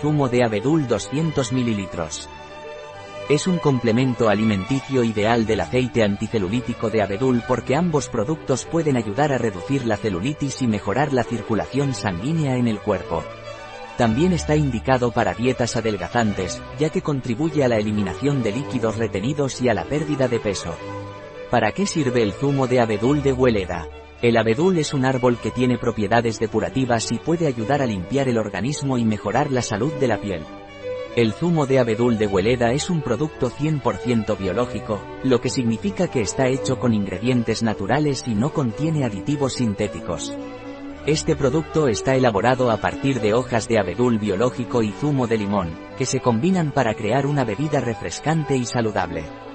Zumo de abedul 200 ml. Es un complemento alimenticio ideal del aceite anticelulítico de abedul porque ambos productos pueden ayudar a reducir la celulitis y mejorar la circulación sanguínea en el cuerpo. También está indicado para dietas adelgazantes, ya que contribuye a la eliminación de líquidos retenidos y a la pérdida de peso. ¿Para qué sirve el zumo de abedul de Hueleda? El abedul es un árbol que tiene propiedades depurativas y puede ayudar a limpiar el organismo y mejorar la salud de la piel. El zumo de abedul de Hueleda es un producto 100% biológico, lo que significa que está hecho con ingredientes naturales y no contiene aditivos sintéticos. Este producto está elaborado a partir de hojas de abedul biológico y zumo de limón, que se combinan para crear una bebida refrescante y saludable.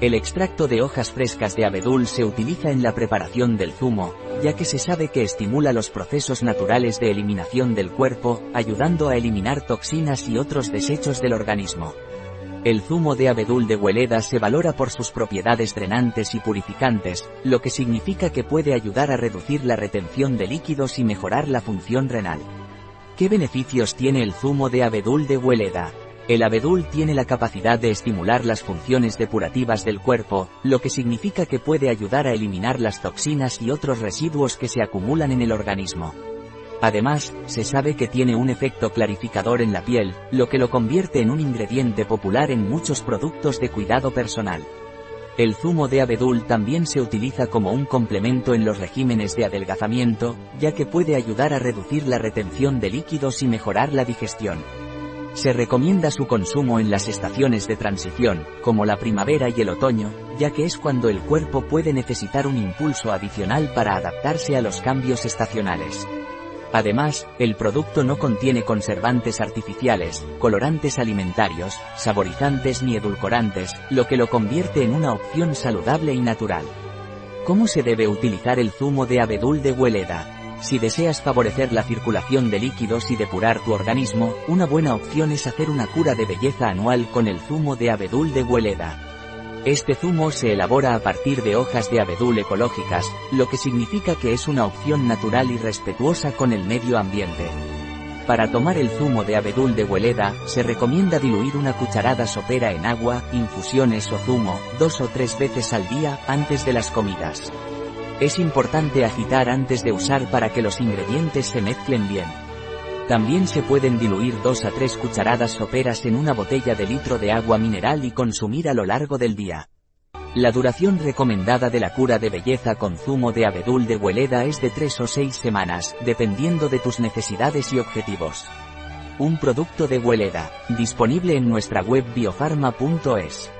El extracto de hojas frescas de abedul se utiliza en la preparación del zumo, ya que se sabe que estimula los procesos naturales de eliminación del cuerpo, ayudando a eliminar toxinas y otros desechos del organismo. El zumo de abedul de Hueleda se valora por sus propiedades drenantes y purificantes, lo que significa que puede ayudar a reducir la retención de líquidos y mejorar la función renal. ¿Qué beneficios tiene el zumo de abedul de Hueleda? El abedul tiene la capacidad de estimular las funciones depurativas del cuerpo, lo que significa que puede ayudar a eliminar las toxinas y otros residuos que se acumulan en el organismo. Además, se sabe que tiene un efecto clarificador en la piel, lo que lo convierte en un ingrediente popular en muchos productos de cuidado personal. El zumo de abedul también se utiliza como un complemento en los regímenes de adelgazamiento, ya que puede ayudar a reducir la retención de líquidos y mejorar la digestión. Se recomienda su consumo en las estaciones de transición, como la primavera y el otoño, ya que es cuando el cuerpo puede necesitar un impulso adicional para adaptarse a los cambios estacionales. Además, el producto no contiene conservantes artificiales, colorantes alimentarios, saborizantes ni edulcorantes, lo que lo convierte en una opción saludable y natural. ¿Cómo se debe utilizar el zumo de abedul de Hueleda? Si deseas favorecer la circulación de líquidos y depurar tu organismo, una buena opción es hacer una cura de belleza anual con el zumo de abedul de Hueleda. Este zumo se elabora a partir de hojas de abedul ecológicas, lo que significa que es una opción natural y respetuosa con el medio ambiente. Para tomar el zumo de abedul de Hueleda, se recomienda diluir una cucharada sopera en agua, infusiones o zumo, dos o tres veces al día, antes de las comidas. Es importante agitar antes de usar para que los ingredientes se mezclen bien. También se pueden diluir 2 a 3 cucharadas soperas en una botella de litro de agua mineral y consumir a lo largo del día. La duración recomendada de la cura de belleza con zumo de abedul de hueleda es de 3 o 6 semanas, dependiendo de tus necesidades y objetivos. Un producto de hueleda, disponible en nuestra web biofarma.es.